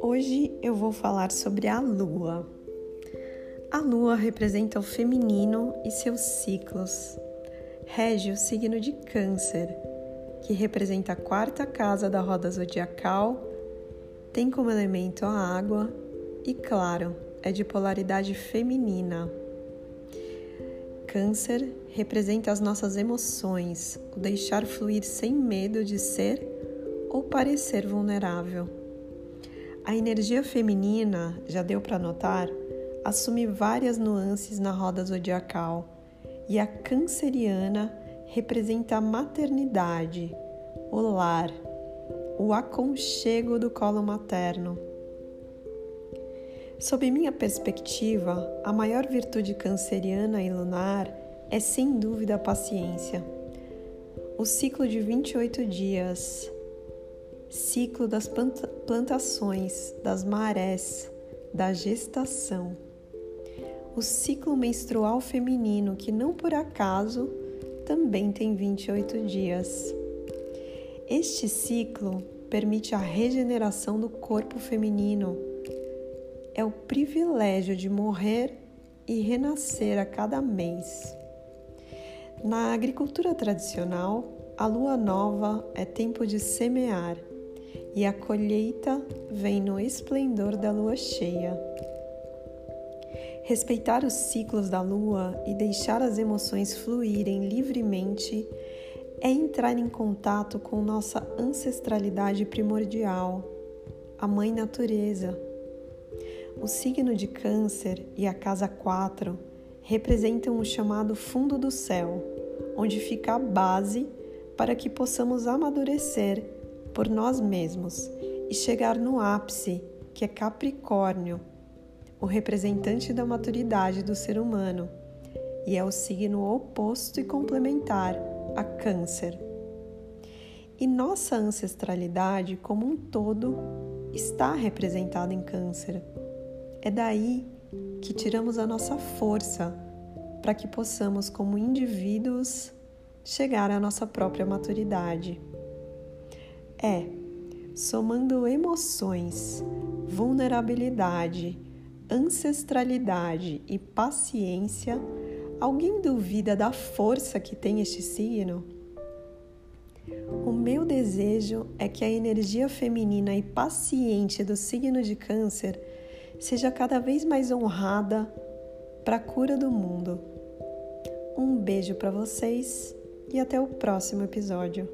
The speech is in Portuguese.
Hoje eu vou falar sobre a lua. A lua representa o feminino e seus ciclos. Rege o signo de Câncer, que representa a quarta casa da roda zodiacal, tem como elemento a água e, claro, é de polaridade feminina. Câncer representa as nossas emoções, o deixar fluir sem medo de ser ou parecer vulnerável. A energia feminina, já deu para notar, assume várias nuances na roda zodiacal e a canceriana representa a maternidade, o lar, o aconchego do colo materno. Sob minha perspectiva, a maior virtude canceriana e lunar é sem dúvida a paciência. O ciclo de 28 dias, ciclo das plantações, das marés, da gestação. O ciclo menstrual feminino, que não por acaso também tem 28 dias. Este ciclo permite a regeneração do corpo feminino é o privilégio de morrer e renascer a cada mês. Na agricultura tradicional, a lua nova é tempo de semear e a colheita vem no esplendor da lua cheia. Respeitar os ciclos da lua e deixar as emoções fluírem livremente é entrar em contato com nossa ancestralidade primordial, a Mãe Natureza o signo de Câncer e a casa 4 representam o chamado fundo do céu, onde fica a base para que possamos amadurecer por nós mesmos e chegar no ápice, que é Capricórnio, o representante da maturidade do ser humano, e é o signo oposto e complementar a Câncer. E nossa ancestralidade como um todo está representada em Câncer é daí que tiramos a nossa força para que possamos, como indivíduos, chegar à nossa própria maturidade. É, somando emoções, vulnerabilidade, ancestralidade e paciência, alguém duvida da força que tem este signo? O meu desejo é que a energia feminina e paciente do signo de Câncer seja cada vez mais honrada para a cura do mundo. Um beijo para vocês e até o próximo episódio.